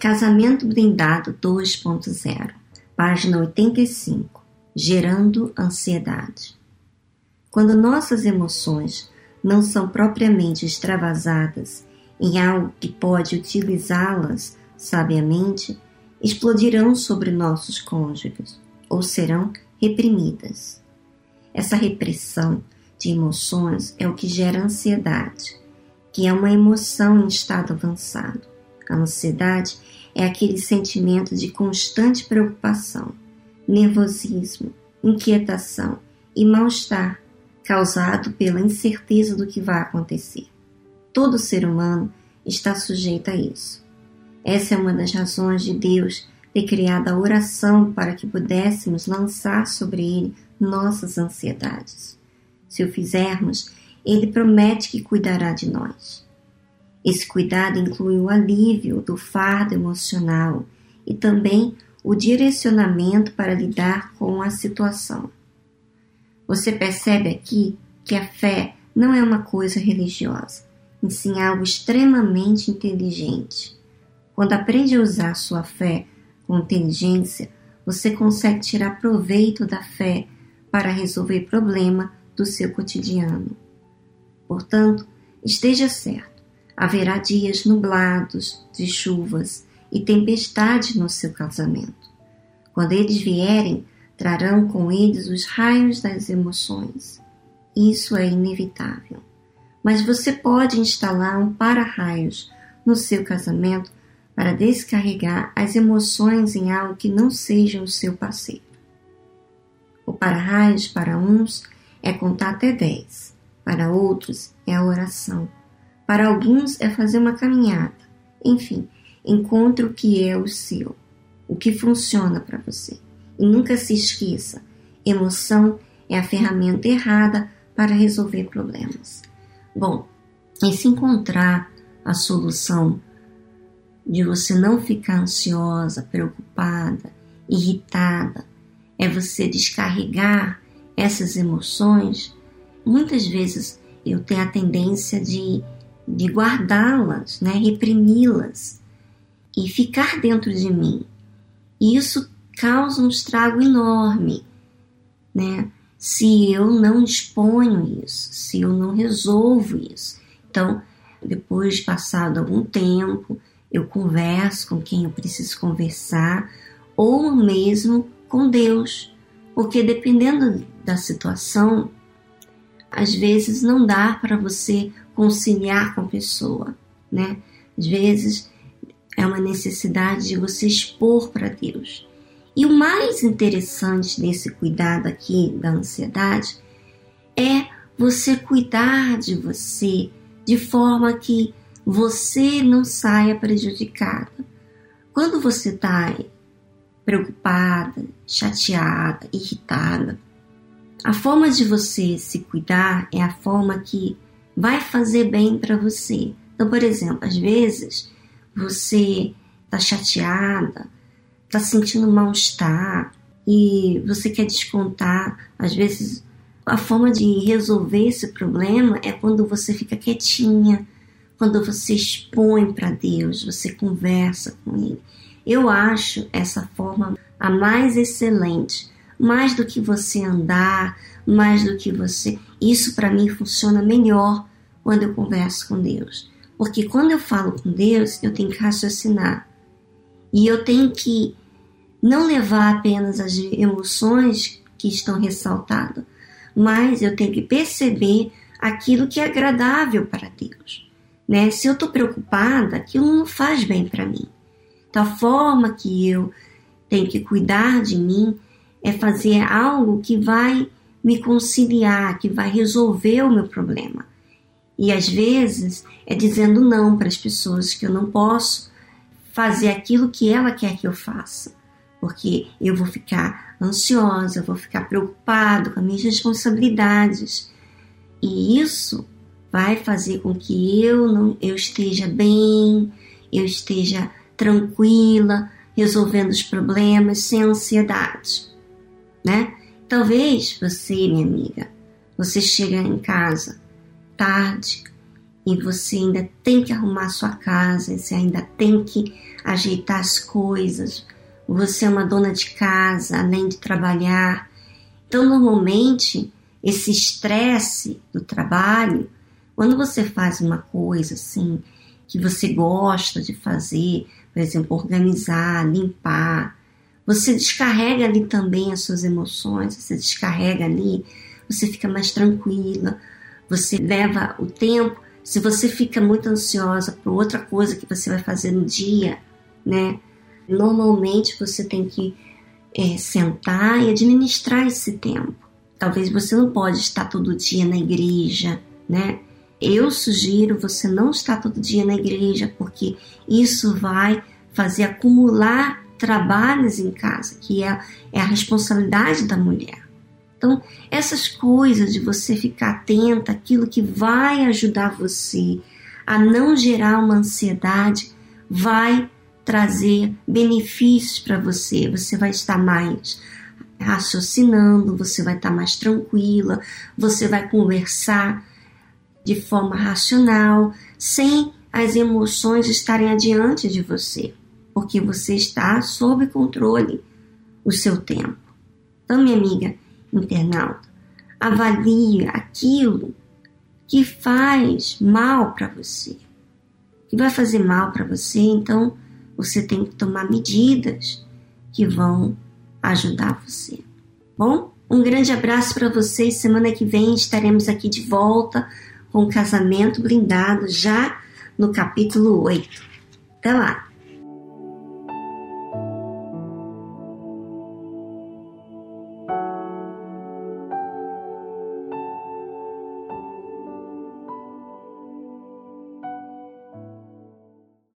Casamento Blindado 2.0, página 85. Gerando ansiedade. Quando nossas emoções não são propriamente extravasadas em algo que pode utilizá-las sabiamente, explodirão sobre nossos cônjuges ou serão reprimidas. Essa repressão de emoções é o que gera ansiedade, que é uma emoção em estado avançado. A ansiedade é aquele sentimento de constante preocupação, nervosismo, inquietação e mal-estar causado pela incerteza do que vai acontecer. Todo ser humano está sujeito a isso. Essa é uma das razões de Deus ter criado a oração para que pudéssemos lançar sobre Ele nossas ansiedades. Se o fizermos, Ele promete que cuidará de nós. Esse cuidado inclui o alívio do fardo emocional e também o direcionamento para lidar com a situação. Você percebe aqui que a fé não é uma coisa religiosa, em sim algo extremamente inteligente. Quando aprende a usar sua fé com inteligência, você consegue tirar proveito da fé para resolver problema do seu cotidiano. Portanto, esteja certo, haverá dias nublados, de chuvas e tempestade no seu casamento. Quando eles vierem, trarão com eles os raios das emoções. Isso é inevitável. Mas você pode instalar um para-raios no seu casamento para descarregar as emoções em algo que não seja o seu parceiro. O para-raios para uns é contar até 10, para outros é a oração, para alguns é fazer uma caminhada. Enfim, encontre o que é o seu, o que funciona para você. E nunca se esqueça: emoção é a ferramenta errada para resolver problemas. Bom, e se encontrar a solução de você não ficar ansiosa, preocupada, irritada, é você descarregar essas emoções. Muitas vezes eu tenho a tendência de, de guardá-las, né, reprimi-las e ficar dentro de mim. E isso causa um estrago enorme, né? Se eu não exponho isso, se eu não resolvo isso. Então, depois de passado algum tempo, eu converso com quem eu preciso conversar, ou mesmo com Deus, porque dependendo da situação, às vezes não dá para você conciliar com a pessoa, né? Às vezes é uma necessidade de você expor para Deus. E o mais interessante desse cuidado aqui da ansiedade é você cuidar de você de forma que você não saia prejudicada. Quando você está preocupada, chateada, irritada, a forma de você se cuidar é a forma que vai fazer bem para você. Então, por exemplo, às vezes você está chateada, está sentindo mal-estar e você quer descontar, às vezes a forma de resolver esse problema é quando você fica quietinha, quando você expõe para Deus, você conversa com Ele. Eu acho essa forma a mais excelente, mais do que você andar, mais do que você. Isso para mim funciona melhor quando eu converso com Deus. Porque quando eu falo com Deus, eu tenho que raciocinar. E eu tenho que não levar apenas as emoções que estão ressaltadas, mas eu tenho que perceber aquilo que é agradável para Deus. Né? Se eu estou preocupada, aquilo não faz bem para mim. Então, a forma que eu tenho que cuidar de mim é fazer algo que vai me conciliar, que vai resolver o meu problema. E às vezes é dizendo não para as pessoas que eu não posso fazer aquilo que ela quer que eu faça porque eu vou ficar ansiosa, vou ficar preocupado com as minhas responsabilidades. E isso vai fazer com que eu não eu esteja bem, eu esteja tranquila, resolvendo os problemas sem ansiedade, né? Talvez você, minha amiga, você chega em casa tarde e você ainda tem que arrumar sua casa, você ainda tem que ajeitar as coisas, você é uma dona de casa, além de trabalhar. Então, normalmente, esse estresse do trabalho, quando você faz uma coisa assim, que você gosta de fazer, por exemplo, organizar, limpar, você descarrega ali também as suas emoções, você descarrega ali, você fica mais tranquila, você leva o tempo. Se você fica muito ansiosa por outra coisa que você vai fazer no dia, né? Normalmente você tem que é, sentar e administrar esse tempo. Talvez você não pode estar todo dia na igreja, né? Eu sugiro você não estar todo dia na igreja, porque isso vai fazer acumular trabalhos em casa, que é, é a responsabilidade da mulher. Então, essas coisas de você ficar atenta àquilo que vai ajudar você a não gerar uma ansiedade, vai trazer benefícios para você. Você vai estar mais raciocinando, você vai estar mais tranquila, você vai conversar de forma racional, sem as emoções estarem adiante de você, porque você está sob controle o seu tempo. Então, minha amiga internauta, avalie aquilo que faz mal para você, que vai fazer mal para você, então você tem que tomar medidas que vão ajudar você. Bom, um grande abraço para vocês. Semana que vem estaremos aqui de volta com o casamento blindado já no capítulo 8. Até lá!